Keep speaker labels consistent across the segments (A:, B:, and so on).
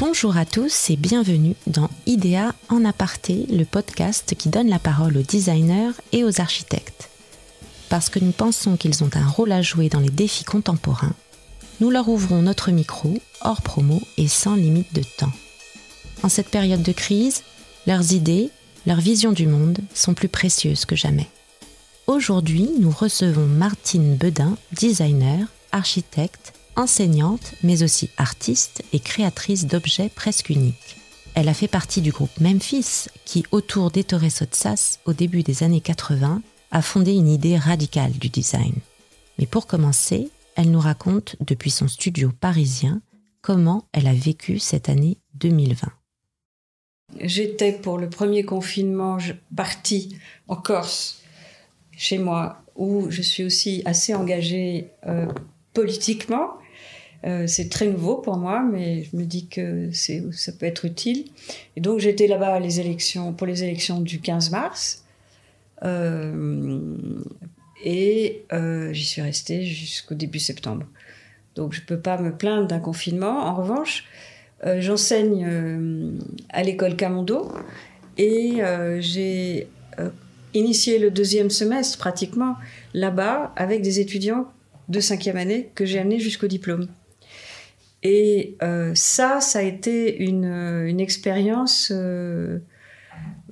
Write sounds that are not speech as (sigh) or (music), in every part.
A: Bonjour à tous et bienvenue dans IDEA en aparté, le podcast qui donne la parole aux designers et aux architectes. Parce que nous pensons qu'ils ont un rôle à jouer dans les défis contemporains, nous leur ouvrons notre micro, hors promo et sans limite de temps. En cette période de crise, leurs idées, leurs visions du monde sont plus précieuses que jamais. Aujourd'hui, nous recevons Martine Bedin, designer, architecte, enseignante, mais aussi artiste et créatrice d'objets presque uniques. Elle a fait partie du groupe Memphis, qui, autour d'Ettore Sotsas, au début des années 80, a fondé une idée radicale du design. Mais pour commencer, elle nous raconte, depuis son studio parisien, comment elle a vécu cette année 2020.
B: J'étais pour le premier confinement partie en Corse, chez moi, où je suis aussi assez engagée euh, politiquement. Euh, c'est très nouveau pour moi, mais je me dis que ça peut être utile. Et donc j'étais là-bas pour les élections du 15 mars. Euh, et euh, j'y suis restée jusqu'au début septembre. Donc je ne peux pas me plaindre d'un confinement. En revanche, j'enseigne à l'école Camondo et j'ai initié le deuxième semestre pratiquement là-bas avec des étudiants de cinquième année que j'ai amenés jusqu'au diplôme. Et euh, ça, ça a été une, euh, une expérience euh,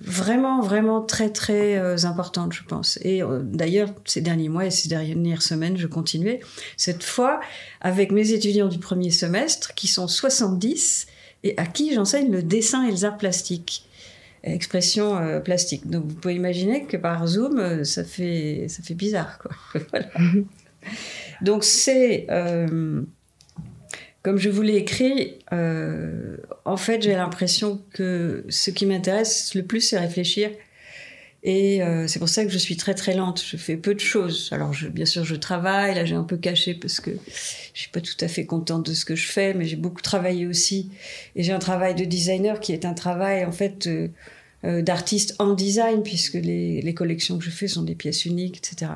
B: vraiment, vraiment très, très importante, je pense. Et d'ailleurs, ces derniers mois et ces dernières semaines, je continuais. Cette fois, avec mes étudiants du premier semestre, qui sont 70, et à qui j'enseigne le dessin et les arts plastiques expression plastique. Donc vous pouvez imaginer que par Zoom, ça fait, ça fait bizarre. Quoi. (laughs) voilà. (laughs) Donc c'est comme je vous l'ai écrit, euh, en fait, j'ai l'impression que ce qui m'intéresse le plus, c'est réfléchir. Et euh, c'est pour ça que je suis très très lente. Je fais peu de choses. Alors, je, bien sûr, je travaille. Là, j'ai un peu caché parce que je suis pas tout à fait contente de ce que je fais, mais j'ai beaucoup travaillé aussi. Et j'ai un travail de designer qui est un travail en fait euh, d'artiste en design, puisque les, les collections que je fais sont des pièces uniques, etc.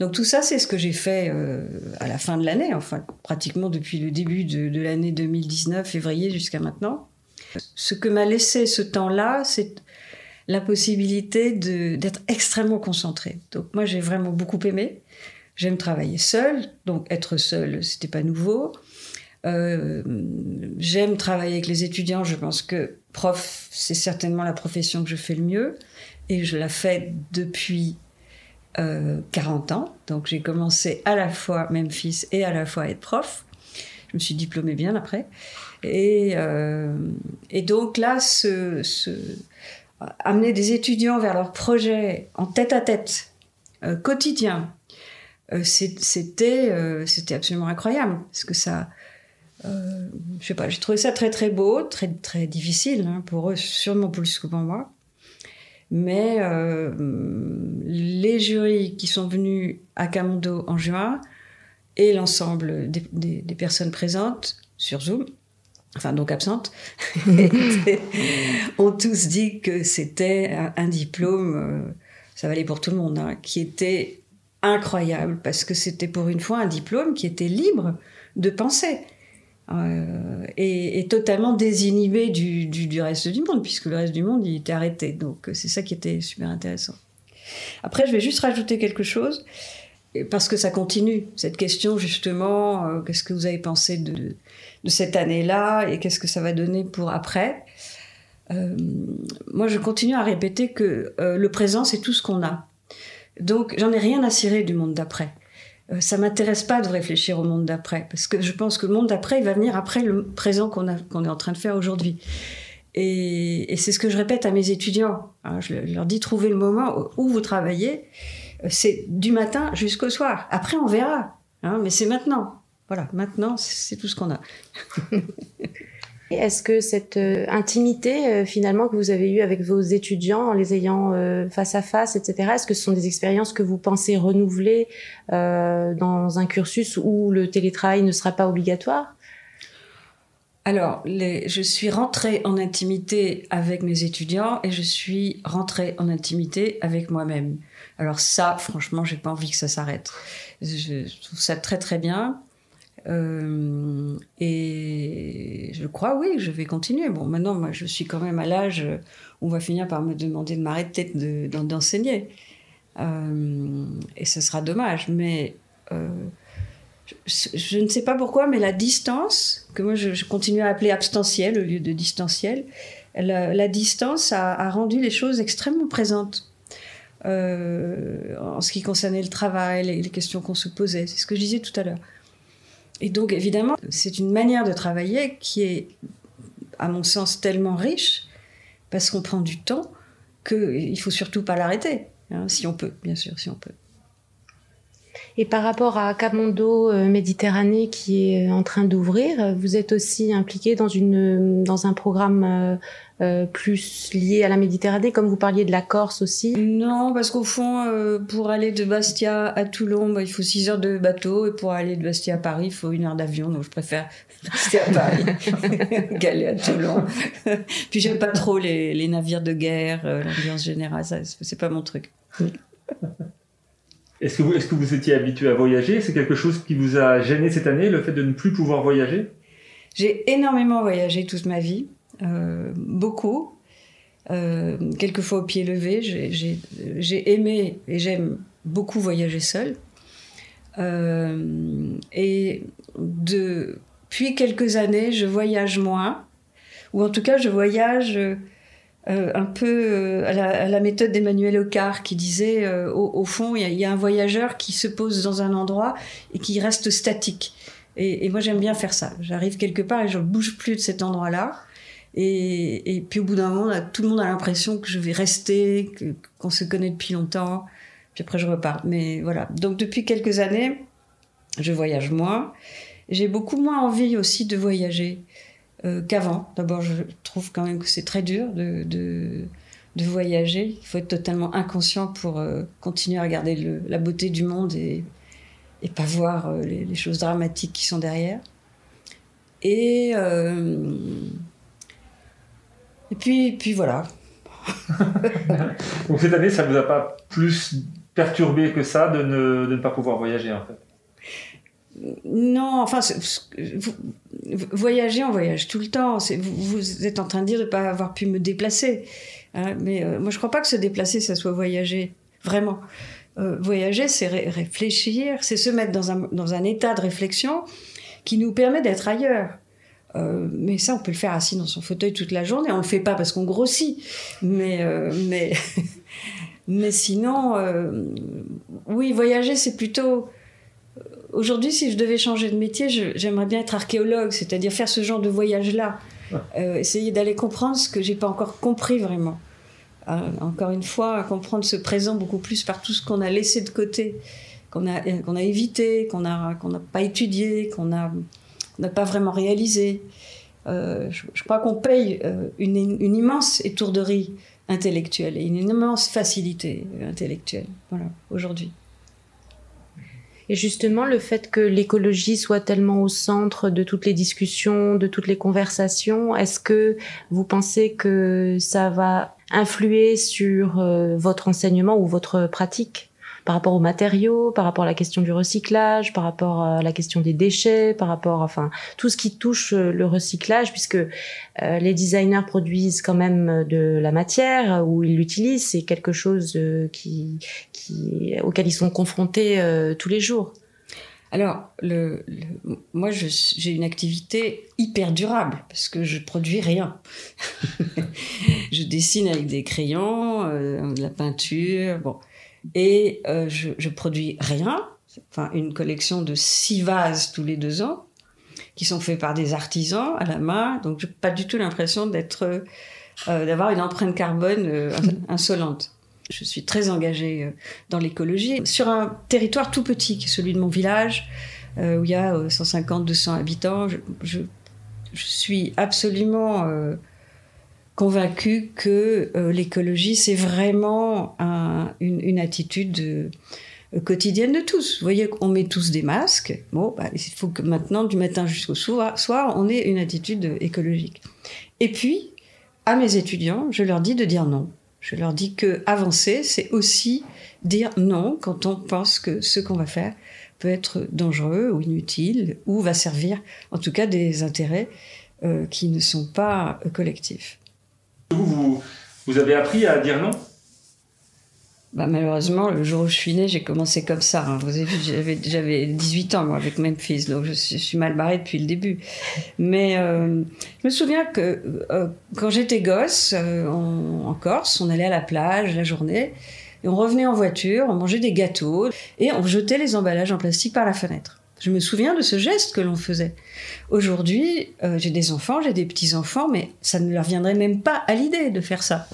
B: Donc tout ça, c'est ce que j'ai fait euh, à la fin de l'année, enfin pratiquement depuis le début de, l'année 2019, février jusqu'à maintenant. Ce que m'a laissé ce temps-là, c'est la possibilité d'être extrêmement concentré. Donc moi, j'ai vraiment beaucoup aimé. J'aime travailler seul, donc être seul, c'était pas nouveau. Euh, j'aime travailler avec les étudiants. Je pense que prof, c'est certainement la profession que je fais le mieux, et je la fais depuis 40 euh, ans. Donc j'ai commencé à la fois Memphis et à la fois être prof. Je me suis diplômée bien après. Et, euh, et donc là, amener des étudiants vers leurs projets en tête à tête, euh, quotidien, c'était c'était absolument incroyable. Parce que ça. je sais pas, j'ai trouvé ça très très beau, très très difficile hein, pour eux, sûrement plus que pour moi. Mais euh, les jurys qui sont venus à Camondo en juin et l'ensemble des, personnes présentes sur Zoom, enfin donc absentes, (laughs) ont tous dit que c'était un, diplôme, euh, ça valait pour tout le monde, hein, qui était incroyable parce que c'était pour une fois un diplôme qui était libre de penser. Euh, et, totalement désinhibé du, reste du monde, puisque le reste du monde, il était arrêté. Donc c'est ça qui était super intéressant. Après, je vais juste rajouter quelque chose, parce que ça continue, cette question justement, euh, qu'est-ce que vous avez pensé de, cette année-là, et qu'est-ce que ça va donner pour après euh, Moi, je continue à répéter que le présent, c'est tout ce qu'on a. Donc, j'en ai rien à cirer du monde d'après. Euh, ça m'intéresse pas de réfléchir au monde d'après, parce que je pense que le monde d'après, il va venir après le présent qu'on est en train de faire aujourd'hui. Et, c'est ce que je répète à mes étudiants. Hein, je leur dis, trouvez le moment où vous travaillez, euh, c'est du matin jusqu'au soir. Après, on verra. Hein, mais c'est maintenant. Voilà, maintenant, c'est tout ce qu'on a. (laughs)
A: Est-ce que cette euh, intimité euh, finalement que vous avez eue avec vos étudiants en les ayant euh, face à face, etc., est-ce que ce sont des expériences que vous pensez renouveler dans un cursus où le télétravail ne sera pas obligatoire?
B: Alors, je suis rentrée en intimité avec mes étudiants et je suis rentrée en intimité avec moi-même. Alors ça, franchement, j'ai pas envie que ça s'arrête. Je trouve ça très très bien. Euh, et je crois, oui, je vais continuer. Bon, maintenant, moi, je suis quand même à l'âge où on va finir par me demander de m'arrêter d'enseigner. Euh, et ce sera dommage. Mais euh, je, ne sais pas pourquoi, mais la distance, que moi je, continue à appeler abstantiel au lieu de distanciel, la, distance a, rendu les choses extrêmement présentes. en ce qui concernait le travail, les questions qu'on se posait. C'est ce que je disais tout à l'heure. Et donc, évidemment, c'est une manière de travailler qui est, à mon sens, tellement riche, parce qu'on prend du temps, qu'il ne faut surtout pas l'arrêter, hein, si on peut, bien sûr, si on peut.
A: Et par rapport à Camondo euh, Méditerranée qui est en train d'ouvrir, vous êtes aussi impliqué dans, une, dans un programme euh, euh, plus lié à la Méditerranée, comme vous parliez de la Corse aussi?
B: Non, parce qu'au fond, pour aller de Bastia à Toulon, bah, il faut 6 heures de bateau, et pour aller de Bastia à Paris, il faut une heure d'avion, donc je préfère (laughs) rester à Paris (laughs) qu'aller à Toulon. (laughs) Puis j'aime pas trop les, les, navires de guerre, l'ambiance générale, c'est pas mon truc.
C: Est-ce que, vous, vous étiez habitué à voyager? C'est quelque chose qui vous a gêné cette année, le fait de ne plus pouvoir voyager?
B: J'ai énormément voyagé toute ma vie, euh, beaucoup, euh, quelquefois au pied levé. J'ai, aimé et j'aime beaucoup voyager seul. Euh, et depuis quelques années, je voyage moins, ou en tout cas, je voyage euh, un peu euh, à, la, méthode d'Emmanuel Ocar qui disait euh, au, fond il y, a un voyageur qui se pose dans un endroit et qui reste statique. Et, moi j'aime bien faire ça. J'arrive quelque part et je ne bouge plus de cet endroit là et, puis au bout d'un moment tout le monde a l'impression que je vais rester qu'on se connaît depuis longtemps. Puis après je repars. Mais voilà. Donc depuis quelques années je voyage moins. J'ai beaucoup moins envie aussi de voyager euh, qu'avant. D'abord, je trouve quand même que c'est très dur de, de, voyager. Il faut être totalement inconscient pour euh, continuer à regarder la beauté du monde et, et pas voir euh, les, choses dramatiques qui sont derrière. Et, et puis, puis voilà. (laughs)
C: Donc cette année, ça ne vous a pas plus perturbé que ça de ne, de ne pas pouvoir voyager en fait?
B: Non, enfin, voyager, on voyage tout le temps. Vous, êtes en train de dire de ne pas avoir pu me déplacer. Hein, mais euh, moi, je ne crois pas que se déplacer, ça soit voyager. Vraiment. Euh, voyager, c'est réfléchir, c'est se mettre dans un, dans un, état de réflexion qui nous permet d'être ailleurs. Euh, mais ça, on peut le faire assis dans son fauteuil toute la journée. On le fait pas parce qu'on grossit. Mais, mais, (laughs) mais sinon, oui, voyager, c'est plutôt Aujourd'hui, si je devais changer de métier, j'aimerais bien être archéologue, c'est-à-dire faire ce genre de voyage-là. Euh, essayer d'aller comprendre ce que j'ai pas encore compris vraiment. Euh, encore une fois, comprendre ce présent beaucoup plus par tout ce qu'on a laissé de côté, qu'on a, qu'on a évité, qu'on n'a qu'on pas étudié, qu'on n'a pas vraiment réalisé. Euh, je, crois qu'on paye une, une, immense étourderie intellectuelle et une immense facilité intellectuelle, voilà, aujourd'hui.
A: Et justement, le fait que l'écologie soit tellement au centre de toutes les discussions, de toutes les conversations, est-ce que vous pensez que ça va influer sur euh, votre enseignement ou votre pratique? Par rapport aux matériaux, par rapport à la question du recyclage, par rapport à la question des déchets, par rapport, enfin, tout ce qui touche euh, le recyclage, puisque euh, les designers produisent quand même de la matière ou ils l'utilisent, c'est quelque chose euh, qui, qui, auquel ils sont confrontés tous les jours.
B: Alors, moi, j'ai une activité hyper durable parce que je produis rien. (laughs) je dessine avec des crayons, de la peinture, bon. Et euh, je, je, produis rien, enfin une collection de six vases tous les deux ans, qui sont faits par des artisans à la main. Donc, j'ai pas du tout l'impression d'être, euh, d'avoir une empreinte carbone euh, insolente. Je suis très engagée dans l'écologie sur un territoire tout petit, qui est celui de mon village, où il y a 150-200 habitants. Je, suis absolument convaincu que euh, l'écologie, c'est vraiment une, attitude euh, quotidienne de tous. Vous voyez qu'on met tous des masques. Bon, bah, il faut que maintenant, du matin jusqu'au soir, on ait une attitude écologique. Et puis, à mes étudiants, je leur dis de dire non. Je leur dis que avancer, c'est aussi dire non quand on pense que ce qu'on va faire peut être dangereux ou inutile, ou va servir en tout cas des intérêts euh, qui ne sont pas collectifs.
C: Vous, vous, avez appris à dire non?
B: Bah, malheureusement, le jour où je suis née, j'ai commencé comme ça. Hein. Vous j'avais 18 ans, moi, avec Memphis, donc je suis, mal barrée depuis le début. Mais euh, je me souviens que euh, quand j'étais gosse, en, en Corse, on allait à la plage la journée, et on revenait en voiture, on mangeait des gâteaux et on jetait les emballages en plastique par la fenêtre. Je me souviens de ce geste que l'on faisait. Aujourd'hui, euh, j'ai des enfants, j'ai des petits-enfants, mais ça ne leur viendrait même pas à l'idée de faire ça.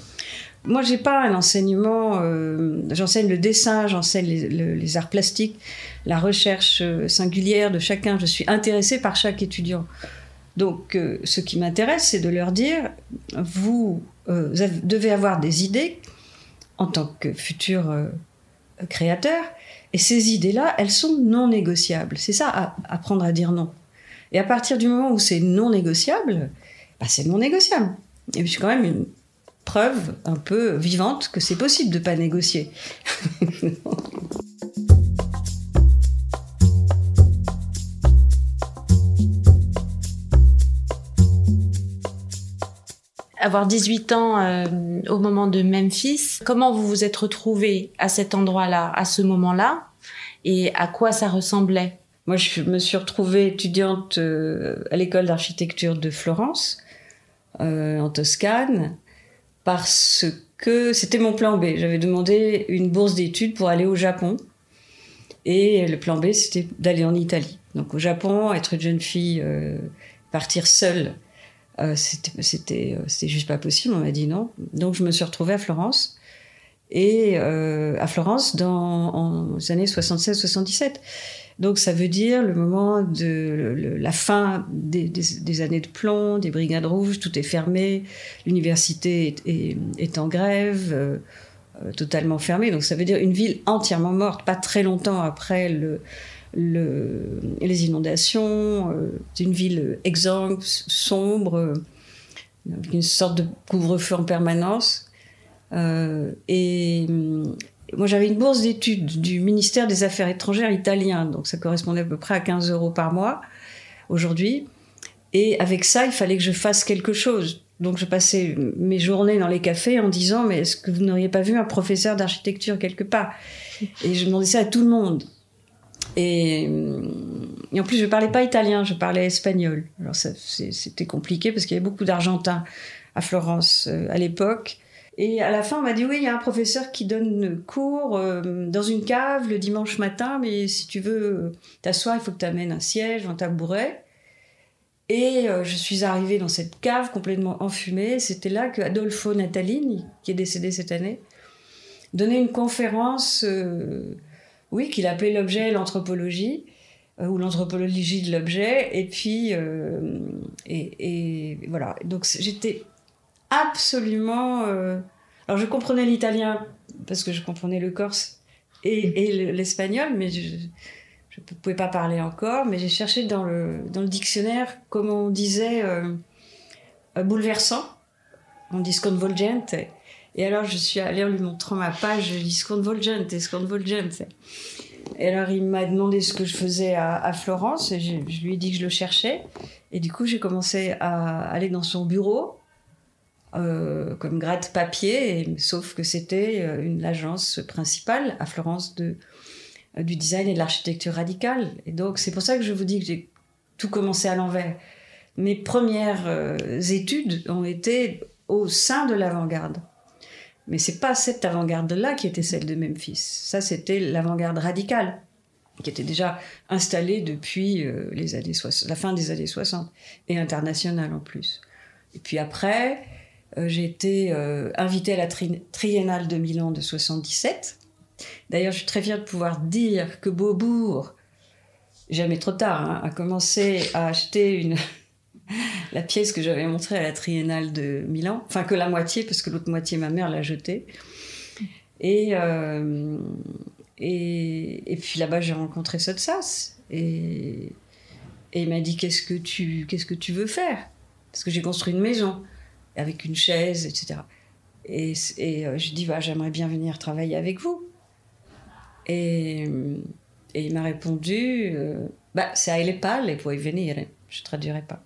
B: Moi, j'ai pas un enseignement. Euh, j'enseigne le dessin, j'enseigne les, arts plastiques, la recherche euh, singulière de chacun. Je suis intéressée par chaque étudiant. Donc, ce qui m'intéresse, c'est de leur dire vous, devez avoir des idées en tant que futur créateur. Et ces idées-là, elles sont non négociables. C'est ça, apprendre à dire non. Et à partir du moment où c'est non négociable, bah c'est non négociable. Et puis quand même une preuve un peu vivante que c'est possible de pas négocier. (laughs)
A: avoir 18 ans euh, au moment de Memphis. Comment vous vous êtes retrouvé à cet endroit-là, à ce moment-là, et à quoi ça ressemblait?
B: Moi, je me suis retrouvée étudiante euh, à l'école d'architecture de Florence, euh, en Toscane, parce que c'était mon plan B. J'avais demandé une bourse d'études pour aller au Japon. Et le plan B, c'était d'aller en Italie. Donc au Japon, être une jeune fille, partir seule euh, c'était c'était juste pas possible. On m'a dit non. Donc je me suis retrouvée à Florence et euh, à Florence dans les années 76-77. Donc ça veut dire le moment de la fin des, années de plomb, des brigades rouges, tout est fermé, l'université est, est, en grève, euh, totalement fermée. Donc ça veut dire une ville entièrement morte, pas très longtemps après le, le, les inondations, euh, une ville exsangue, sombre, avec une sorte de couvre-feu en permanence. Euh, et moi, j'avais une bourse d'études du ministère des Affaires étrangères italien, donc ça correspondait à peu près à 15 euros par mois aujourd'hui. Et avec ça, il fallait que je fasse quelque chose. Donc je passais mes journées dans les cafés en disant mais est-ce que vous n'auriez pas vu un professeur d'architecture quelque part? Et je demandais ça à tout le monde. Et, en plus, je parlais pas italien, je parlais espagnol. Alors c'était compliqué parce qu'il y avait beaucoup d'Argentins à Florence euh, à l'époque. Et à la fin, on m'a dit oui, il y a un professeur qui donne cours euh, dans une cave le dimanche matin, mais si tu veux t'asseoir, il faut que tu amènes un siège, un tabouret. Et euh, je suis arrivée dans cette cave complètement enfumée. C'était là que Adolfo Natalini, qui est décédé cette année, donnait une conférence oui, qu'il appelait l'objet l'anthropologie, euh, ou l'anthropologie de l'objet, et puis, euh, et, voilà. Donc j'étais absolument. Euh, alors je comprenais l'italien, parce que je comprenais le corse et, l'espagnol, mais je ne pouvais pas parler encore, mais j'ai cherché dans le, dans le dictionnaire, comme on disait, bouleversant, on dit sconvolgente, et alors, je suis allée en lui montrant ma page, je dis Sconvolgent et Sconvolgent. Et alors, il m'a demandé ce que je faisais à, Florence, et je, lui ai dit que je le cherchais. Et du coup, j'ai commencé à aller dans son bureau, euh, comme gratte-papier, sauf que c'était euh, une l'agence principale à Florence de, euh, du design et de l'architecture radicale. Et donc, c'est pour ça que je vous dis que j'ai tout commencé à l'envers. Mes premières études ont été au sein de l'avant-garde. Mais c'est pas cette avant-garde-là qui était celle de Memphis. Ça, c'était l'avant-garde radicale, qui était déjà installée depuis euh, les années la fin des années 60, et internationale en plus. Et puis après, euh, j'ai été euh, invitée à la Triennale de Milan de 77. D'ailleurs, je suis très fière de pouvoir dire que Beaubourg, jamais trop tard, hein, a commencé à acheter une, (laughs) la pièce que j'avais montrée à la Triennale de Milan, enfin que la moitié, parce que l'autre moitié, ma mère l'a jetée. Et, euh, et, et, puis là-bas, j'ai rencontré Sotsas. Et, et il m'a dit Qu'est-ce que tu qu'est-ce que tu veux faire? Parce que j'ai construit une maison avec une chaise, etc. Et, et euh, je dis bah, J'aimerais bien venir travailler avec vous. Et, Et il m'a répondu euh, bah, Se hai le palle, puoi venire. Je traduirai pas.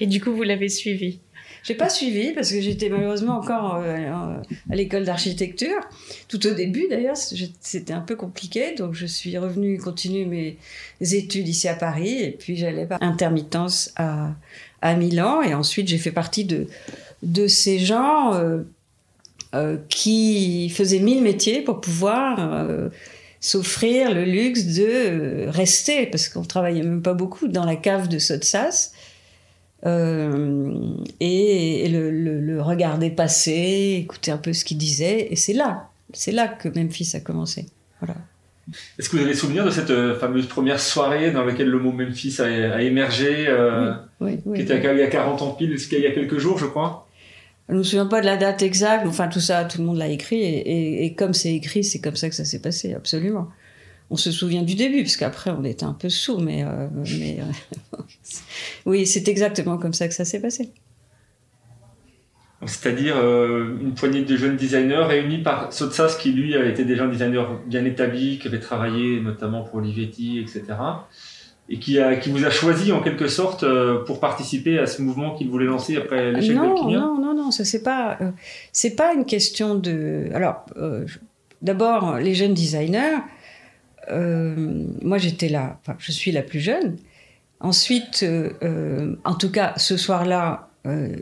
A: Et du coup, vous l'avez suivi
B: j'ai pas suivi parce que j'étais malheureusement encore euh, à l'école d'architecture. Tout au début d'ailleurs, c'était un peu compliqué. Donc je suis revenue continuer mes études ici à Paris et puis j'allais par intermittence à, à Milan. Et ensuite j'ai fait partie de, de ces gens euh, euh, qui faisaient mille métiers pour pouvoir s'offrir le luxe de rester, parce qu'on travaillait même pas beaucoup, dans la cave de Sotsas euh, et, le, regarder passer, écouter un peu ce qu'il disait. Et c'est là, c'est là que Memphis a commencé. Voilà.
C: Est-ce que vous avez souvenir de cette euh, fameuse première soirée dans laquelle le mot Memphis a, émergé, euh, qui était il y a 40 ans pile, il y a quelques jours, je crois?
B: Je ne me souviens pas de la date exacte, enfin tout ça, tout le monde l'a écrit, et, comme c'est écrit, c'est comme ça que ça s'est passé, absolument on se souvient du début, parce qu'après on était un peu sourd, mais, euh, euh, (laughs) oui, c'est exactement comme ça que ça s'est passé.
C: C'est-à-dire euh, une poignée de jeunes designers réunis par Sotsas, qui lui été déjà un designer bien établi, qui avait travaillé notamment pour Olivetti, etc. Et qui, a, qui vous a choisi en quelque sorte pour participer à ce mouvement qu'il voulait lancer après l'échec
B: de
C: Non,
B: non, non, non, ça c'est pas, c'est pas une question de. Alors, d'abord, les jeunes designers, euh, moi j'étais là, enfin, je suis la plus jeune. Ensuite, euh, euh, en tout cas, ce soir-là,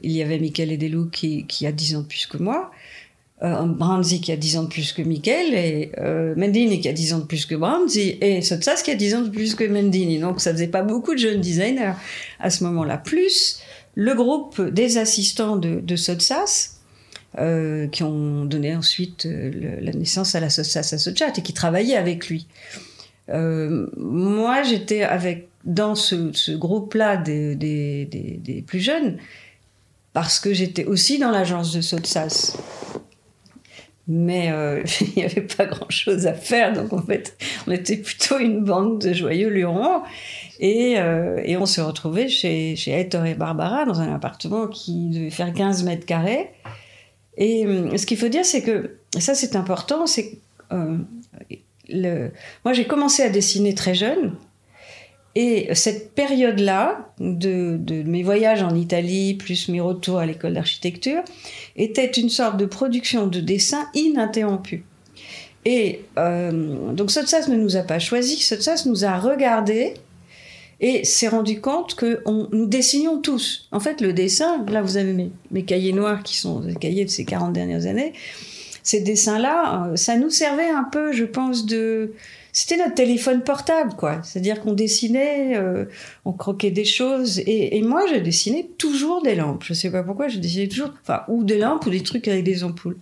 B: il y avait Michael Edelou qui, qui a 10 ans de plus que moi. Euh, Branzi qui a 10 ans de plus que Michael, et Mendini qui a 10 ans de plus que Branzi, et Sotsas qui a 10 ans de plus que Mendini. Donc ça faisait pas beaucoup de jeunes designers à ce moment-là. Plus le groupe des assistants de, de Sotsas, euh, qui ont donné ensuite euh, la naissance à la Sochat et qui travaillaient avec lui. Euh, moi, j'étais avec dans ce, groupe-là des, des, plus jeunes parce que j'étais aussi dans l'agence de Sotsas. Mais (laughs) il n'y avait pas grand-chose à faire, donc en fait, on était plutôt une bande de joyeux lurons. Et, et on se retrouvait chez, chez Hector et Barbara dans un appartement qui devait faire 15 mètres carrés. Et euh, ce qu'il faut dire, c'est que, ça c'est important, c'est euh, le... moi j'ai commencé à dessiner très jeune. Et cette période-là, de, mes voyages en Italie, plus mes retours à l'école d'architecture, était une sorte de production de dessin ininterrompue. Et euh, donc Sotsas ne nous a pas choisis, Sotsas nous a regardés et s'est rendu compte que nous dessinions tous. En fait, le dessin, là vous avez mes, mes cahiers noirs qui sont les cahiers de ces 40 dernières années, ces dessins-là, euh, ça nous servait un peu, je pense, de... C'était notre téléphone portable, quoi. C'est-à-dire qu'on dessinait, euh, on croquait des choses. Et, moi, je dessinais toujours des lampes. Je sais pas pourquoi, je dessinais toujours... Enfin, ou des lampes ou des trucs avec des ampoules.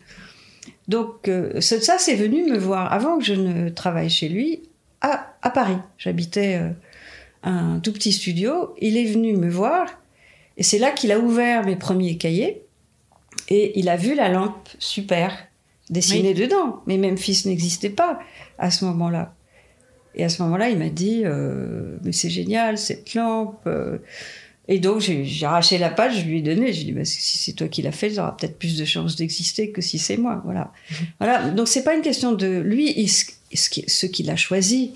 B: Donc, euh, ça, c'est venu me voir, avant que je ne travaille chez lui, à, à Paris. J'habitais... Euh, un tout petit studio. Il est venu me voir et c'est là qu'il a ouvert mes premiers cahiers et il a vu la lampe super dessinée dedans. Mais même fils n'existait pas à ce moment-là. Et à ce moment-là, il m'a dit euh, Mais c'est génial cette lampe. Euh. Et donc, j'ai arraché la page, je lui ai donné. J'ai dit bah, Si c'est toi qui l'as fait, j'aurai peut-être plus de chances d'exister que si c'est moi. Voilà. (laughs) Voilà. Donc, c'est pas une question de lui, ce qu'il a choisi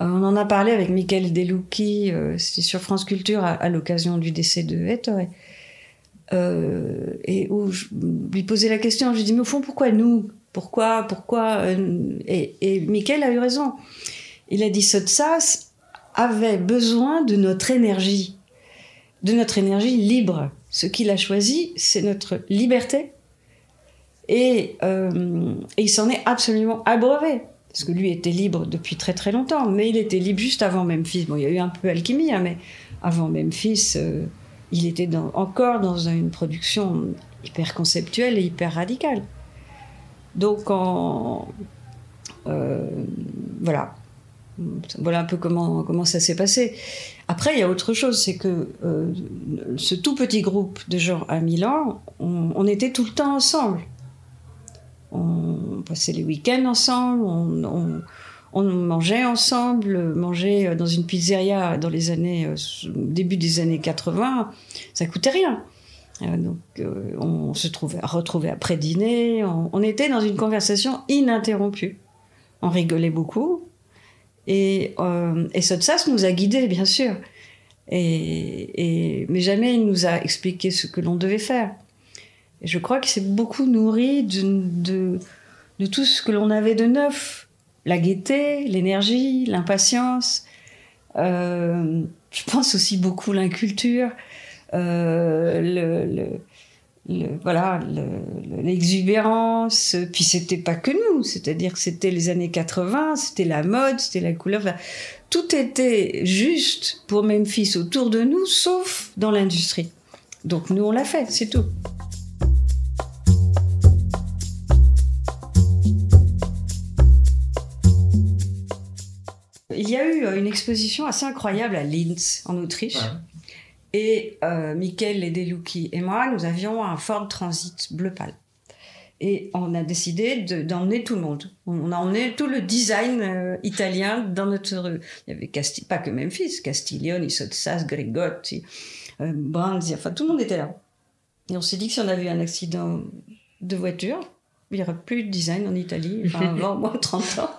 B: euh, on en a parlé avec Michael euh, c'était sur France Culture à, l'occasion du décès de Ettore. Euh, et où je lui posais la question, je lui dis mais au fond pourquoi nous? Pourquoi Pourquoi et, et Michael a eu raison. Il a dit Sotsas avait besoin de notre énergie, de notre énergie libre. Ce qu'il a choisi, c'est notre liberté. Et, et il s'en est absolument abreuvé parce que lui était libre depuis très très longtemps, mais il était libre juste avant Memphis. Bon, il y a eu un peu alchimie, hein, mais avant Memphis, euh, il était encore dans une production hyper conceptuelle et hyper radicale. Donc, euh, voilà. Voilà un peu comment, comment ça s'est passé. Après, il y a autre chose, c'est que euh, ce tout petit groupe de gens à Milan, on était tout le temps ensemble on passait les week-ends ensemble, on, mangeait ensemble, manger dans une pizzeria dans les années, euh, début des années 80, ça coûtait rien. donc, on se trouvait, retrouvait après dîner. On, était dans une conversation ininterrompue. On rigolait beaucoup. Et, euh, et nous a guidés, bien sûr. Et, mais jamais il nous a expliqué ce que l'on devait faire. Et je crois qu'il s'est beaucoup nourri de, tout ce que l'on avait de neuf. La gaieté, l'énergie, l'impatience. Euh, je pense aussi beaucoup l'inculture, euh, voilà l'exubérance puis c'était pas que nous c'est-à-dire que c'était les années 80 c'était la mode c'était la couleur tout était juste pour Memphis autour de nous sauf dans l'industrie donc nous on l'a fait c'est tout Il y a eu une exposition assez incroyable à Linz, en Autriche, et euh, Michael Ledelucchi et moi, nous avions un Ford Transit bleu pâle. Et on a décidé d'emmener tout le monde. On a emmené tout le design euh, italien dans notre rue. Il y avait Casti pas que Memphis, Castiglione, Sotsas, Gregotti, euh, Branzi, enfin tout le monde était là. Et on s'est dit que si on avait eu un accident de voiture, il n'y aurait plus de design en Italie, enfin (laughs) avant moins de 30 ans.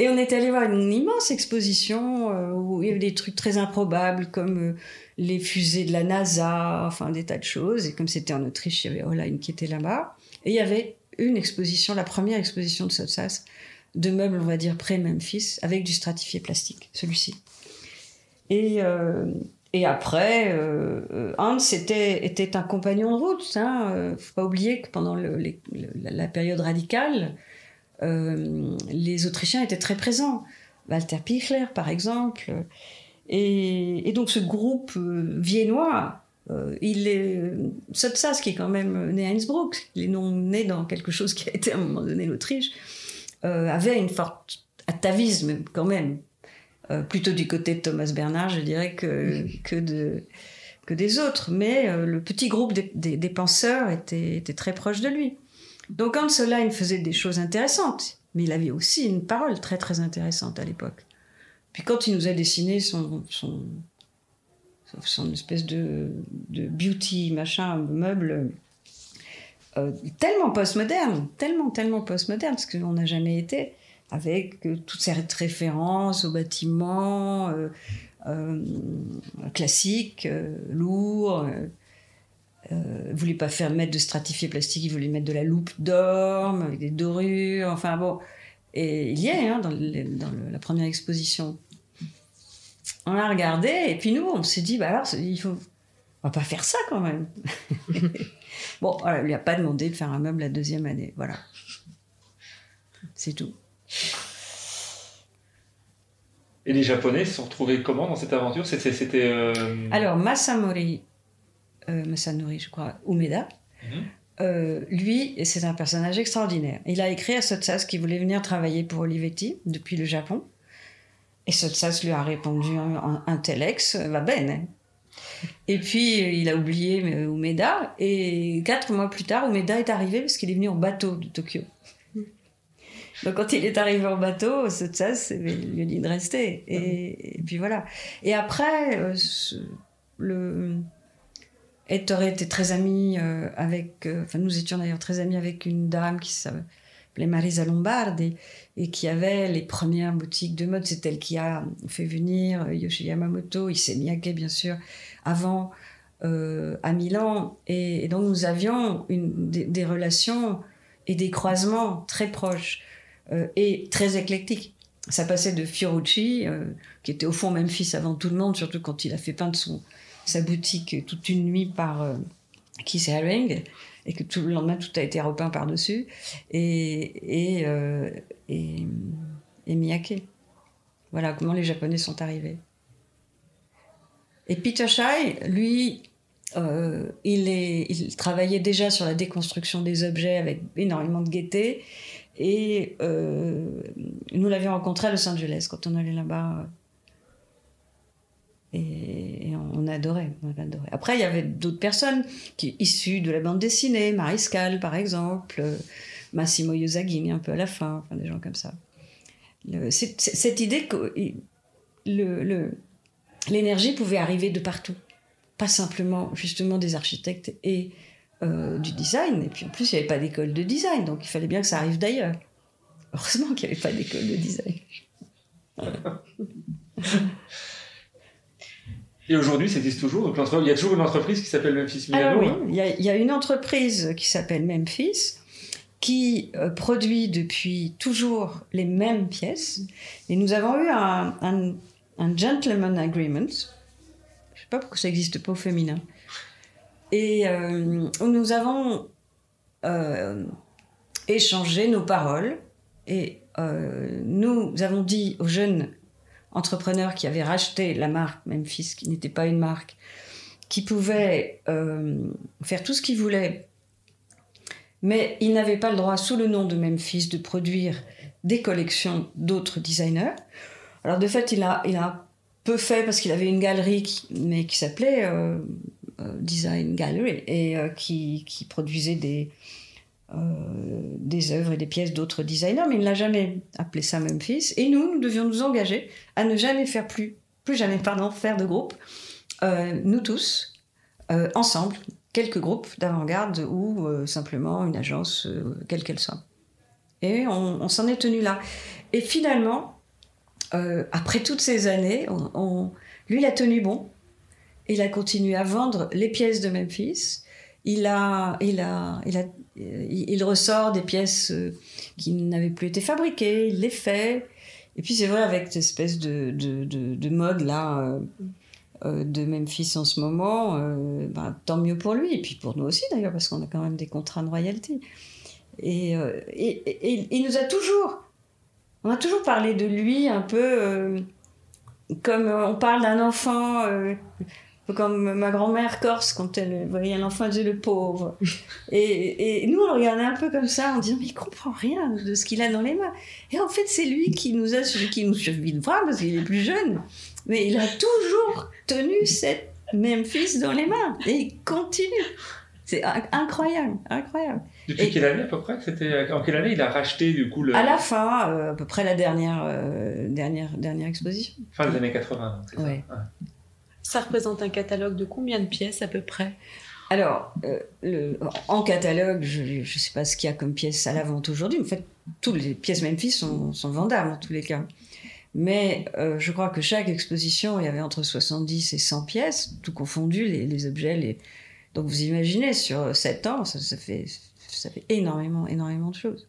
B: Et on est allé voir une immense exposition euh, où il y avait des trucs très improbables comme euh, les fusées de la NASA, enfin des tas de choses. Et comme c'était en Autriche, il y avait Hollein qui était là-bas. Et il y avait une exposition, la première exposition de Sotsas, de meubles, on va dire, pré-Memphis, avec du stratifié plastique, celui-ci. Et, euh, et après, Hans était, était un compagnon de route. Hein. faut pas oublier que pendant la période radicale, euh, les Autrichiens étaient très présents. Walter Pichler, par exemple. Et, donc ce groupe euh, viennois, euh, il est qui est quand même né à Innsbruck, il est non né dans quelque chose qui a été à un moment donné l'Autriche, avait une forte atavisme quand même, plutôt du côté de Thomas Bernard, je dirais, que, que, de, que des autres. Mais le petit groupe des, penseurs était, très proche de lui. Donc il faisait des choses intéressantes, mais il avait aussi une parole très très intéressante à l'époque. Puis quand il nous a dessiné son, son, espèce de, beauty machin meuble, euh, tellement postmoderne, tellement tellement postmoderne, parce qu'on n'a jamais été, avec euh, toutes ces références aux bâtiments euh, euh classiques, lourds euh, voulait pas faire mettre de stratifié plastique, il voulait mettre de la loupe d'orme avec des dorures, enfin bon. Et il y est hein, dans, la première exposition. On l'a regardé et puis nous on s'est dit bah alors il faut, on va pas faire ça quand même. (laughs) bon, voilà, il lui a pas demandé de faire un meuble la deuxième année, voilà. C'est tout.
C: Et les Japonais se sont retrouvés comment dans cette aventure? C'était. Euh,
B: alors Masamori euh, Masanori, je crois, Umeda. Mhm. Euh, lui, c'est un personnage extraordinaire. Il a écrit à Sotsas qu'il voulait venir travailler pour Olivetti depuis le Japon. Et Sotsas lui a répondu un, un va bene. Et puis, il a oublié Umeda. Et quatre mois plus tard, Umeda est arrivé parce qu'il est venu en bateau de Tokyo. (laughs) Donc, quand il est arrivé en bateau, Sotsas lui a dit de rester. Et, puis voilà. Et après, euh, le Ettore était très ami euh, avec, euh, enfin nous étions d'ailleurs très amis avec une dame qui s'appelait Marisa Lombardi et qui avait les premières boutiques de mode. C'est elle qui a fait venir euh, Yoshi Yamamoto, Issey bien sûr, avant à Milan. Et, donc nous avions des, relations et des croisements très proches et très éclectiques. Ça passait de Fiorucci, qui était au fond Memphis avant tout le monde, surtout quand il a fait peindre son, sa boutique toute une nuit par euh, Keith Haring et que tout le lendemain tout a été repeint par-dessus et, et, euh, et, Miyake. Voilà comment les Japonais sont arrivés. Et Peter Shai, lui, euh, il, est, il travaillait déjà sur la déconstruction des objets avec énormément de gaieté. Et nous l'avions rencontré à Los Angeles quand on allait là-bas et, on, adorait, on adorait. Après, il y avait d'autres personnes qui issues de la bande dessinée, Mariscal par exemple, Massimo Yosagini un peu à la fin, des gens comme ça. cette idée que l'énergie pouvait arriver de partout. pas simplement justement des architectes et euh, du design. Et puis en plus, il n'y avait pas d'école de design, donc il fallait bien que ça arrive d'ailleurs. Heureusement qu'il n'y avait pas d'école de design. (laughs)
C: Et aujourd'hui, ça existe toujours. Donc, il y a toujours une entreprise qui s'appelle Memphis Milano.
B: Alors oui, il y, a, une entreprise qui s'appelle Memphis qui euh, produit depuis toujours les mêmes pièces. Et nous avons eu un, un, gentleman agreement. Je sais pas pourquoi ça n'existe pas au féminin. Et euh, nous avons euh, échangé nos paroles. Et nous avons dit aux jeunes entrepreneur qui avait racheté la marque Memphis, qui n'était pas une marque, qui pouvait euh, faire tout ce qu'il voulait, mais il n'avait pas le droit, sous le nom de Memphis, de produire des collections d'autres designers. Alors de fait, il a, il a peu fait parce qu'il avait une galerie, qui, mais qui s'appelait euh, euh, Design Gallery, et qui, qui, produisait des, euh, des œuvres et des pièces d'autres designers, mais il n'a jamais appelé ça Memphis. Et nous, nous devions nous engager à ne jamais faire plus, plus jamais, pardon, faire de groupe, euh, nous tous, euh, ensemble, quelques groupes d'avant-garde ou simplement une agence, quelle qu'elle soit. Et on, s'en est tenu là. Et finalement, après toutes ces années, lui, il a tenu bon. Il a continué à vendre les pièces de Memphis. Il a, il a, il a il ressort des pièces euh, qui n'avaient plus été fabriquées, il les fait. Et puis c'est vrai, avec cette espèce de, de, mode là euh, de Memphis en ce moment, ben, tant mieux pour lui, et puis pour nous aussi d'ailleurs, parce qu'on a quand même des contrats de royalty. Et, et, il nous a toujours, on a toujours parlé de lui un peu comme on parle d'un enfant comme ma grand-mère corse quand elle voyait un enfant, elle disait le pauvre. Et, et, nous, on le regardait un peu comme ça, en disant, mais il comprend rien de ce qu'il a dans les mains. Et en fait, c'est lui qui nous a qui nous suivi de voir parce qu'il est plus jeune. Mais il a toujours tenu cette même fils dans les mains. Et il continue. C'est incroyable, incroyable.
C: Depuis quelle année à peu près C'était en quelle année il a racheté du coup le...
B: À la fin, euh, à peu près la dernière, euh, dernière, dernière exposition.
C: Fin des années 80.
B: Donc, ouais.
A: Ça représente un catalogue de combien de pièces à peu près?
B: Alors, euh, en catalogue, je ne sais pas ce qu'il y a comme pièces à la vente aujourd'hui. En fait, toutes les pièces Memphis sont, sont vendables en tous les cas. Mais euh, je crois que chaque exposition, il y avait entre 70 et 100 pièces, tout confondu, les, objets. Donc vous imaginez, sur 7 ans, ça, ça, fait, ça énormément, énormément de choses.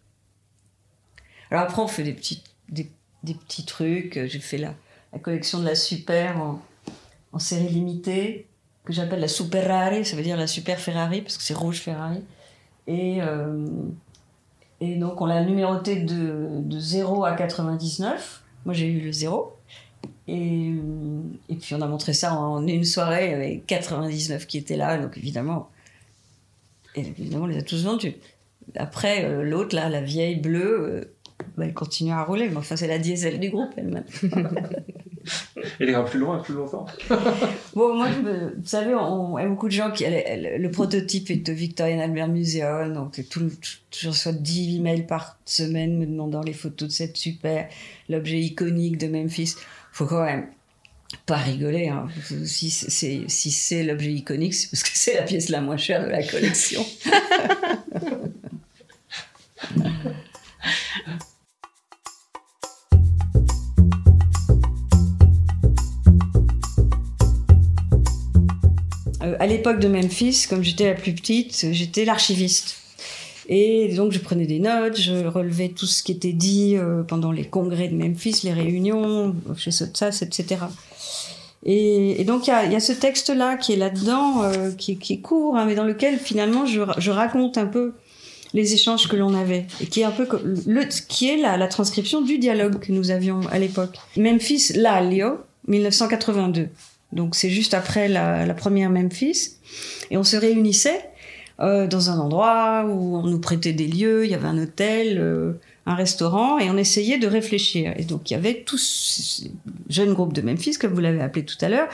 B: Alors après, on fait des petits, des, des petits trucs. J'ai fait la, la collection de la Super en, en série limitée que j'appelle la Super Rare, ça veut dire la Super Ferrari parce que c'est rouge Ferrari. Et, euh, et donc on l'a numéroté de, de 0 à 99. Moi j'ai eu le 0. Et, et puis on a montré ça en une soirée avec 99 qui étaient là, donc évidemment, évidemment on les a tous vendus. Après, euh, l'autre, là, la vieille bleue, euh, bah, elle continue à rouler, mais enfin c'est la diesel du groupe elle-même. (laughs)
C: Elle ira plus loin, plus longtemps. (laughs)
B: bon, moi, vous savez, on, il y a beaucoup de gens qui. Le, prototype est au Victorian Albert Museum, donc tout, je reçois 10 emails par semaine me demandant les photos de cette super, l'objet iconique de Memphis. Faut quand même pas rigoler. Hein. Si c'est si l'objet iconique, c'est parce que c'est la pièce la moins chère de la collection. (laughs) Euh, à l'époque de Memphis, comme j'étais la plus petite, j'étais l'archiviste. Et donc je prenais des notes, je relevais tout ce qui était dit euh, pendant les congrès de Memphis, les réunions chez Sotsas, etc. Et, donc il y a, ce texte-là qui est là-dedans, euh, qui, est court, hein, mais dans lequel finalement je, raconte un peu les échanges que l'on avait, et qui est un peu le, qui est la, la transcription du dialogue que nous avions à l'époque. Memphis, là, Lio, 1982. Donc c'est juste après la, première Memphis. Et on se réunissait euh, dans un endroit où on nous prêtait des lieux, il y avait un hôtel, euh, un restaurant, et on essayait de réfléchir. Et donc il y avait tous ces jeunes groupes de Memphis, comme vous l'avez appelé tout à l'heure.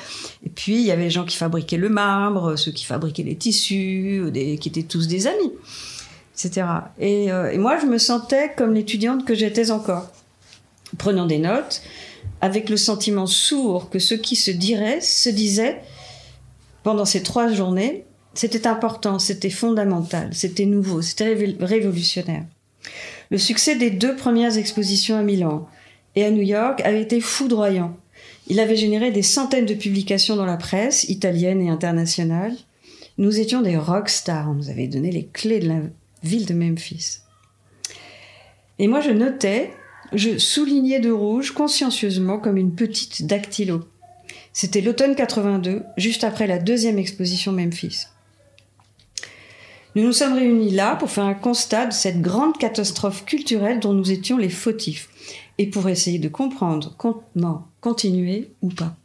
B: Et puis il y avait les gens qui fabriquaient le marbre, ceux qui fabriquaient les tissus, qui étaient tous des amis, etc. Et, euh, et moi je me sentais comme l'étudiante que j'étais encore, prenant des notes avec le sentiment sourd que ce qui se dirait se disait pendant ces trois journées, c'était important, c'était fondamental, c'était nouveau, c'était révolutionnaire. Le succès des deux premières expositions à Milan et à New York avait été foudroyant. Il avait généré des centaines de publications dans la presse, italienne et internationale. Nous étions des rockstars, on nous avait donné les clés de la ville de Memphis. Et moi, je notais, je soulignais de rouge consciencieusement comme une petite dactylo. C'était l'automne 82, juste après la deuxième exposition Memphis. Nous nous sommes réunis là pour faire un constat de cette grande catastrophe culturelle dont nous étions les fautifs et pour essayer de comprendre comment continuer ou pas.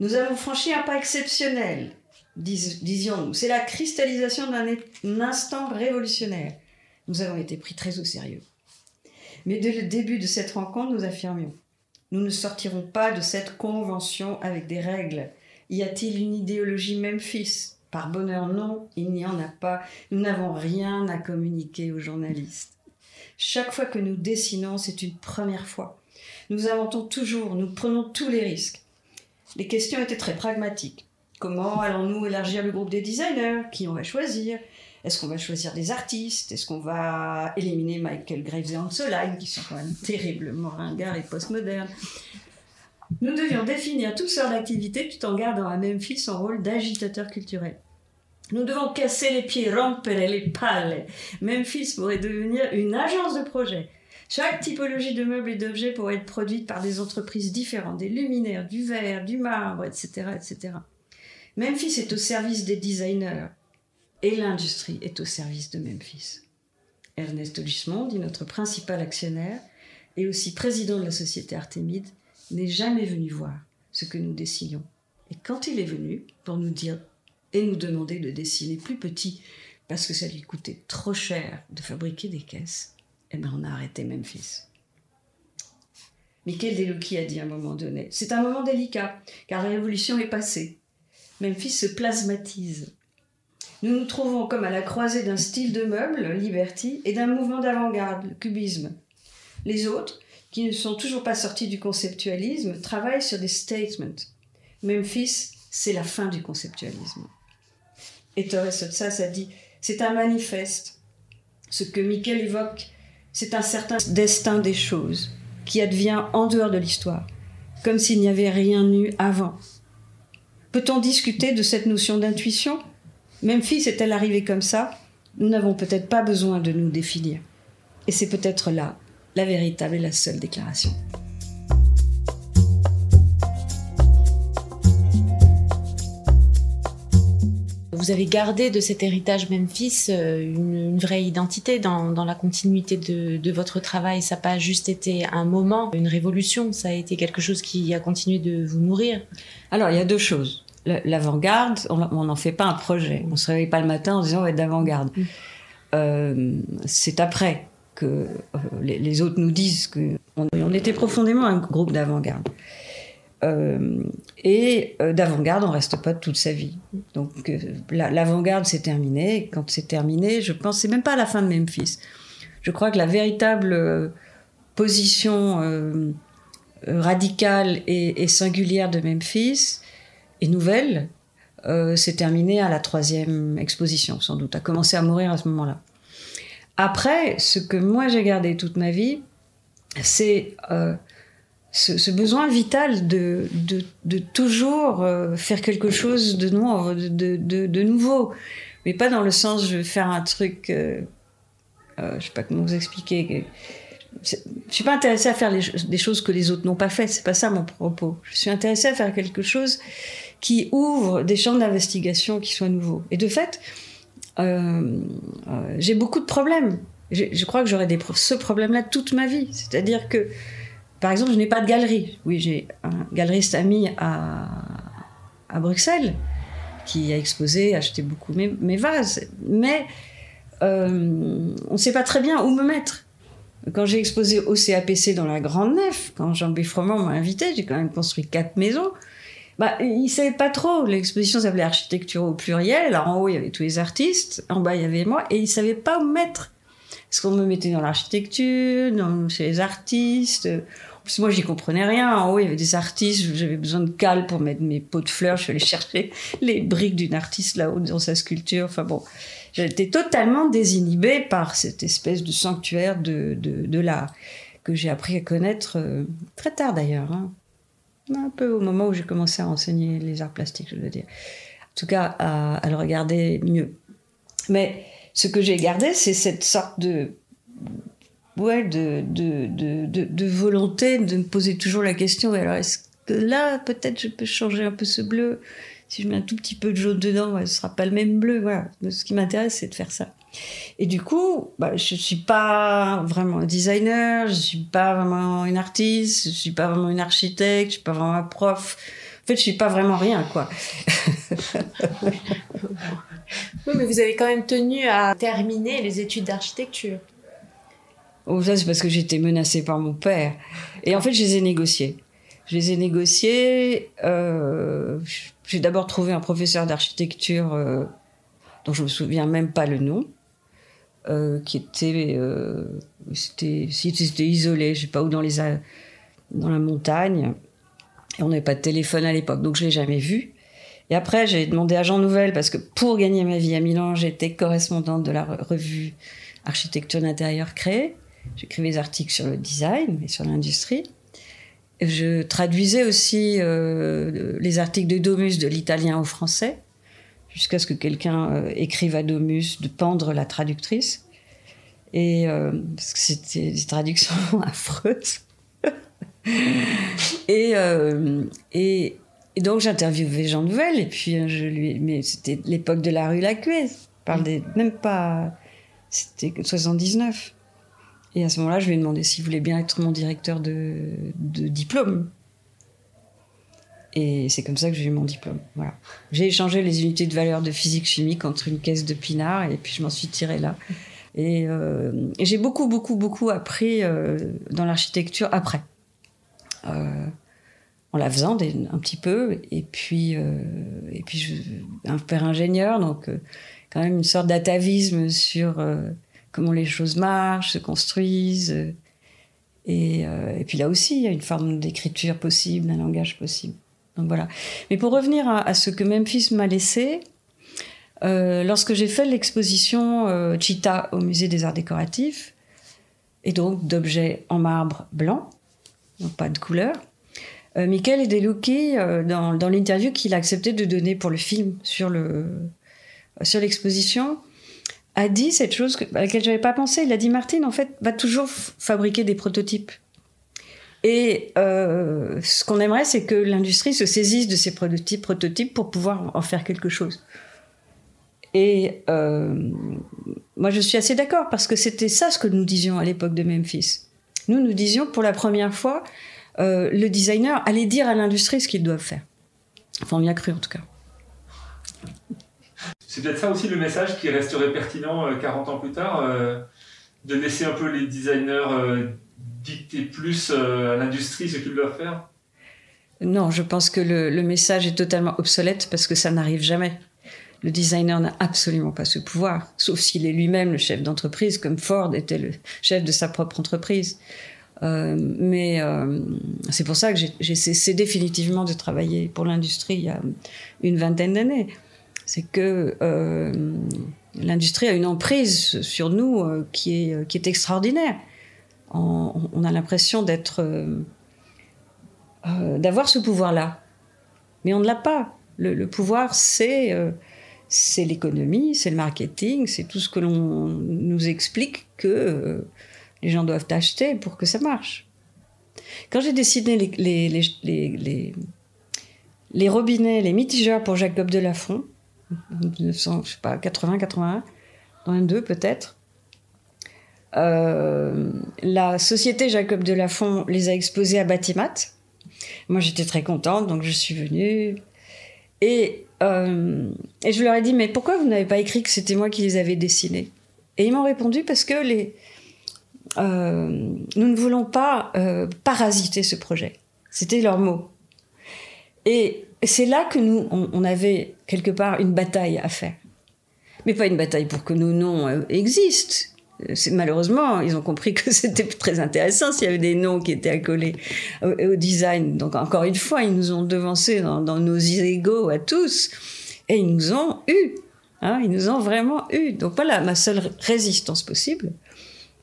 B: Nous avons franchi un pas exceptionnel, disions-nous. C'est la cristallisation d'un instant révolutionnaire. Nous avons été pris très au sérieux. Mais dès le début de cette rencontre, nous affirmions nous ne sortirons pas de cette convention avec des règles. Y a-t-il une idéologie Memphis? Par bonheur, non, il n'y en a pas. Nous n'avons rien à communiquer aux journalistes. Chaque fois que nous dessinons, c'est une première fois. Nous inventons toujours, nous prenons tous les risques. Les questions étaient très pragmatiques. Comment allons-nous élargir le groupe des designers? Qui on va choisir? Est-ce qu'on va choisir des artistes? Est-ce qu'on va éliminer Michael Graves et Ansoline, qui sont quand même terriblement ringards et postmodernes? Nous devions définir toutes sortes d'activités tout en gardant à Memphis son rôle d'agitateur culturel. Nous devons casser les pieds, rompre les pales. Memphis pourrait devenir une agence de projet. Chaque typologie de meubles et d'objets pourrait être produite par des entreprises différentes, des luminaires, du verre, du marbre, etc., etc. Memphis est au service des designers et l'industrie est au service de Memphis. Ernest Gismond, dit notre principal actionnaire et aussi président de la société Artemide, n'est jamais venu voir ce que nous dessinions. Et quand il est venu pour nous dire et nous demander de dessiner plus petit parce que ça lui coûtait trop cher de fabriquer des caisses, eh bien on a arrêté Memphis. Michael Delucchi a dit à un moment donné, c'est un moment délicat car la révolution est passée. Memphis se plasmatise nous nous trouvons comme à la croisée d'un style de meuble, Liberty, et d'un mouvement d'avant-garde, le cubisme. Les autres, qui ne sont toujours pas sortis du conceptualisme, travaillent sur des statements. Memphis, c'est la fin du conceptualisme. Et Torres Sotsas a dit c'est un manifeste. Ce que Michael évoque, c'est un certain destin des choses qui advient en dehors de l'histoire, comme s'il n'y avait rien eu avant. Peut-on discuter de cette notion d'intuition? Memphis est-elle arrivée comme ça Nous n'avons peut-être pas besoin de nous définir. Et c'est peut-être là la véritable et la seule déclaration.
A: Vous avez gardé de cet héritage Memphis euh, une, vraie identité dans, la continuité de, de, votre travail. Ça n'a pas juste été un moment, une révolution, ça a été quelque chose qui a continué de vous nourrir.
B: Alors, il y a deux choses l'avant-garde, on n'en fait pas un projet. On se réveille pas le matin en disant on va être d'avant-garde. Mm. Euh, c'est après que euh, les, autres nous disent que on, était profondément un groupe d'avant-garde. Euh, et d'avant-garde, on reste pas toute sa vie. Donc l'avant-garde c'est terminé. Quand c'est terminé, je pense c'est même pas à la fin de Memphis. Je crois que la véritable position radicale et, et, singulière de Memphis, et nouvelle euh, s'est terminée à la troisième exposition, sans doute, a commencé à mourir à ce moment-là. Après, ce que moi j'ai gardé toute ma vie, c'est euh, ce, besoin vital de, toujours euh, faire quelque chose de, nouveau, de, nouveau. Mais pas dans le sens, je vais faire un truc, je sais pas comment vous expliquer. Je suis pas intéressée à faire des choses que les autres n'ont pas faites, c'est pas ça mon propos. Je suis intéressée à faire quelque chose qui ouvre des champs d'investigation qui soient nouveaux. Et de fait, euh, euh, j'ai beaucoup de problèmes. Je, crois que j'aurai ce problème-là toute ma vie. C'est-à-dire que, par exemple, je n'ai pas de galerie. Oui, j'ai un galeriste ami à, Bruxelles qui a exposé, acheté beaucoup mes, vases. Mais euh, on ne sait pas très bien où me mettre. Quand j'ai exposé au CAPC dans la Grande Nef, quand Jean B. Froment m'a invité, j'ai quand même construit quatre maisons bah, il savait pas trop. L'exposition s'appelait Architecture au pluriel. Alors en haut, il y avait tous les artistes, en bas, il y avait moi, et il savait pas où me mettre. Est-ce qu'on me mettait dans l'architecture, chez les artistes Parce que moi, j'y comprenais rien. En haut, il y avait des artistes, j'avais besoin de cale pour mettre mes pots de fleurs. Je suis allée chercher les briques d'une artiste là-haut dans sa sculpture. Enfin bon, j'étais totalement désinhibée par cette espèce de sanctuaire de, de, de l'art que j'ai appris à connaître euh, très tard d'ailleurs. Hein. Un peu au moment où j'ai commencé à enseigner les arts plastiques, je veux dire. En tout cas, à, le regarder mieux. Mais ce que j'ai gardé, c'est cette sorte de ouais, de, de, de, de, volonté de me poser toujours la question alors est-ce que là, peut-être je peux changer un peu ce bleu? Si je mets un tout petit peu de jaune dedans, ce sera pas le même bleu. Voilà. Ce qui m'intéresse, c'est de faire ça. Et du coup, bah, je suis pas vraiment un designer, je suis pas vraiment une artiste, je suis pas vraiment une architecte, je suis pas vraiment un prof. En fait, je suis pas vraiment rien, quoi. (laughs)
A: oui, mais vous avez quand même tenu à terminer les études d'architecture.
B: Oh, ça, c'est parce que j'étais menacée par mon père. Et en fait, je les ai négociés. Je les ai négociés. Euh, j'ai d'abord trouvé un professeur d'architecture euh, dont je me souviens même pas le nom, euh, qui était, euh, c'était, c'était isolé, je sais pas où dans les dans la montagne. Et on n'avait pas de téléphone à l'époque, donc je l'ai jamais vu. Et après, j'ai demandé à Jean Nouvel parce que pour gagner ma vie à Milan, j'étais correspondante de la revue Architecture d'intérieur créée. J'écrivais des articles sur le design et sur l'industrie. Je traduisais aussi euh, les articles de Domus de l'italien au français, jusqu'à ce que quelqu'un euh, écrive à Domus de pendre la traductrice. Et euh, parce que c'était des traductions (laughs) affreuses. (laughs) et, et, donc j'interviewais Jean Nouvel, et puis je lui. Mais c'était l'époque de la rue Lacuée, parle même pas. C'était 79. Et à ce moment-là, je lui ai demandé s'il voulait bien être mon directeur de, diplôme. Et c'est comme ça que j'ai eu mon diplôme. Voilà. J'ai échangé les unités de valeur de physique chimique entre une caisse de pinard et puis je m'en suis tirée là. Et, euh, j'ai beaucoup, beaucoup, beaucoup appris euh, dans l'architecture après. Euh, en la faisant un petit peu. Et puis, et puis un père ingénieur, donc quand même une sorte d'atavisme sur comment les choses marchent, se construisent. Et, et, puis là aussi, il y a une forme d'écriture possible, un langage possible. Donc voilà. Mais pour revenir à, ce que Memphis m'a laissé, euh, lorsque j'ai fait l'exposition euh, Chita au musée des arts décoratifs, et donc d'objets en marbre blanc, donc pas de couleur, euh, Michael Delucchi, dans, dans l'interview qu'il a accepté de donner pour le film sur le sur l'exposition, a dit cette chose à laquelle j'avais pas pensé. Il a dit Martine, en fait, va toujours fabriquer des prototypes. Et euh, ce qu'on aimerait, c'est que l'industrie se saisisse de ces prototypes, pour pouvoir en faire quelque chose. Et euh, moi, je suis assez d'accord parce que c'était ça ce que nous disions à l'époque de Memphis. Nous, nous disions pour la première fois, euh, le designer allait dire à l'industrie ce qu'ils doivent faire. Enfin, on y a cru en tout cas.
C: C'est peut-être ça aussi le message qui resterait pertinent 40 euh, ans plus tard, de laisser un peu les designers dicter plus à l'industrie ce qu'ils doivent faire?
B: Non, je pense que le, message est totalement obsolète parce que ça n'arrive jamais. Le designer n'a absolument pas ce pouvoir, sauf s'il est lui-même le chef d'entreprise, comme Ford était le chef de sa propre entreprise. Euh, mais euh, c'est pour ça que j'ai cessé définitivement de travailler pour l'industrie il y a une vingtaine d'années c'est que euh, l'industrie a une emprise sur nous euh, qui, est, qui est extraordinaire. On, a l'impression d'être, euh, d'avoir ce pouvoir-là, mais on ne l'a pas. Le, pouvoir, c'est c'est l'économie, c'est le marketing, c'est tout ce que l'on nous explique que les gens doivent acheter pour que ça marche. Quand j'ai dessiné les, les, les, les, les robinets, les mitigeurs pour Jacob Delafont, 1900, je sais pas, 80, 81, 82 peut-être. Euh, la société Jacob de Lafont les a exposés à Batimat. Moi, j'étais très contente, donc je suis venue. Et, euh, et je leur ai dit, mais pourquoi vous n'avez pas écrit que c'était moi qui les avais dessinés? Et ils m'ont répondu, parce que euh, nous ne voulons pas parasiter ce projet. C'était leur mot. Et c'est là que nous, on, avait quelque part une bataille à faire. Mais pas une bataille pour que nos noms existent, malheureusement, ils ont compris que (laughs) c'était très intéressant s'il y avait des noms qui étaient accolés au, design. Donc encore une fois, ils nous ont devancés dans, nos égaux à tous et ils nous ont eu. Hein, ils nous ont vraiment eu. Donc voilà, ma seule résistance possible,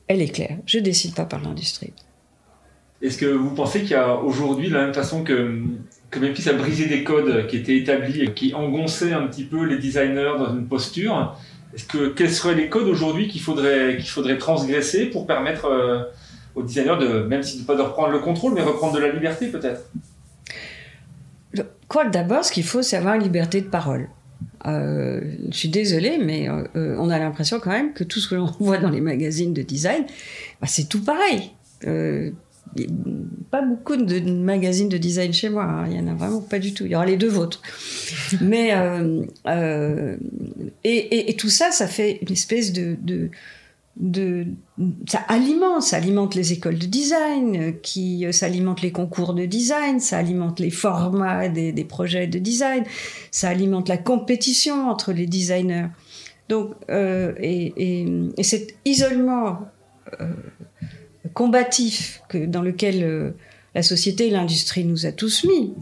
B: elle est claire. Je décide pas par l'industrie.
C: Est-ce que vous pensez qu'il y a aujourd'hui, de la même façon que, que Memphis a brisé des codes qui étaient établis, qui engonçaient un petit peu les designers dans une posture, quels seraient les codes aujourd'hui qu'il faudrait transgresser pour permettre euh, aux designers de même si pas de reprendre le contrôle, mais reprendre de la liberté peut-être?
B: Que d'abord, ce qu'il faut, c'est avoir une liberté de parole. Euh, je suis désolée, mais euh, on a l'impression quand même que tout ce que l'on (laughs) voit dans les magazines de design, bah, c'est tout pareil pas beaucoup de magazines de design chez moi. Hein. Il y en a vraiment pas du tout. Il y aura les deux vôtres. Mais euh, euh, et, tout ça, ça fait une espèce de, ça alimente, ça alimente les écoles de design, qui ça alimente les concours de design, ça alimente les formats des, projets de design, ça alimente la compétition entre les designers. Donc euh, et, cet isolement combatif que, dans lequel euh, la société et l'industrie nous a tous mis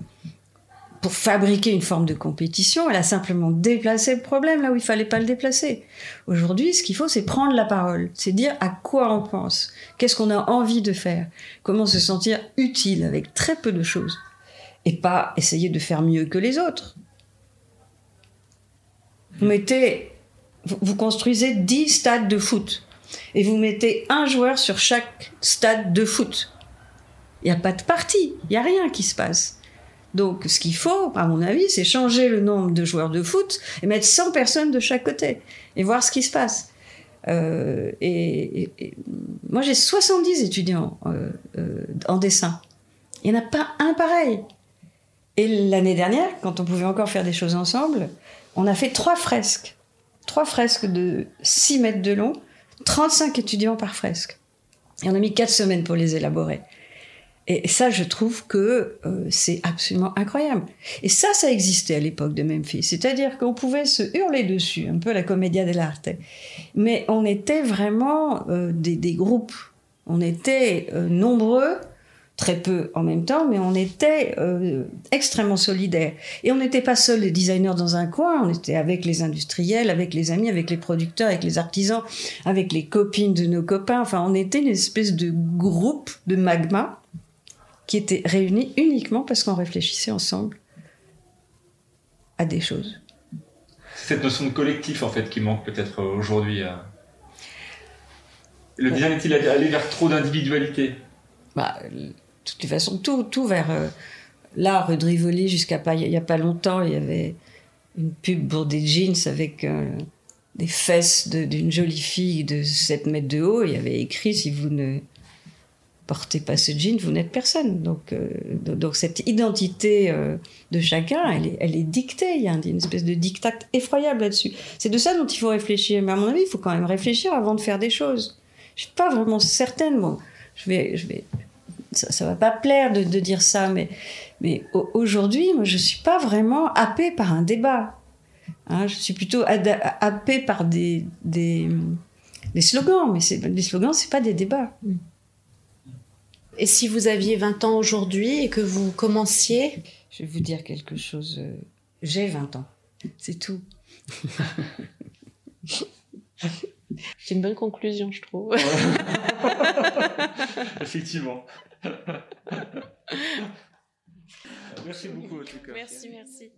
B: pour fabriquer une forme de compétition, elle a simplement déplacé le problème là où il fallait pas le déplacer. Aujourd'hui, ce qu'il faut, c'est prendre la parole, c'est dire à quoi on pense, qu'est-ce qu'on a envie de faire, comment se sentir utile avec très peu de choses, et pas essayer de faire mieux que les autres. Vous mettez, vous construisez 10 stades de foot et vous mettez un joueur sur chaque stade de foot. Il n'y a pas de partie, il n'y a rien qui se passe. Donc ce qu'il faut, à mon avis, c'est changer le nombre de joueurs de foot et mettre 100 personnes de chaque côté et voir ce qui se passe. Euh, et, moi j'ai 70 étudiants euh, euh, en dessin. Il n'y en a pas un pareil. Et l'année dernière, quand on pouvait encore faire des choses ensemble, on a fait trois fresques. Trois fresques de 6 mètres de long 35 étudiants par fresque. Et on a mis 4 semaines pour les élaborer. Et ça, je trouve que euh, c'est absolument incroyable. Et ça, ça existait à l'époque de Memphis. C'est-à-dire qu'on pouvait se hurler dessus, un peu la commedia dell'arte. Mais on était vraiment euh, des, groupes. On était euh, nombreux très peu en même temps, mais on était euh, extrêmement solidaires. Et on n'était pas seuls les designers dans un coin, on était avec les industriels, avec les amis, avec les producteurs, avec les artisans, avec les copines de nos copains. Enfin, on était une espèce de groupe de magma qui était réuni uniquement parce qu'on réfléchissait ensemble à des choses.
C: Cette notion de collectif, en fait, qui manque peut-être aujourd'hui. Euh. Le design est-il allé vers trop d'individualité?
B: Bah, de toute façon, tout, tout vers euh, là, rue de Rivoli, jusqu'à pas, il n'y a, pas longtemps, il y avait une pub pour des jeans avec euh, des fesses d'une jolie fille de 7 mètres de haut. Il y avait écrit si vous ne portez pas ce jean, vous n'êtes personne. Donc, euh, donc cette identité de chacun, elle est, elle est dictée. Il y a une espèce de dictat effroyable là-dessus. C'est de ça dont il faut réfléchir. Mais à mon avis, il faut quand même réfléchir avant de faire des choses. Je suis pas vraiment certaine. Je vais, je vais ça, ne va pas plaire de, dire ça, mais, mais aujourd'hui, moi, je suis pas vraiment happée par un débat. Hein, je suis plutôt happée par des, des, slogans, mais les slogans, c'est pas des débats.
A: Et si vous aviez 20 ans aujourd'hui et que vous commenciez?
B: Je vais vous dire quelque chose. Euh, j'ai 20 ans. C'est tout. (laughs)
A: C'est une bonne conclusion, je trouve. (laughs)
C: Effectivement. Merci beaucoup, en tout cas.
A: Merci, merci.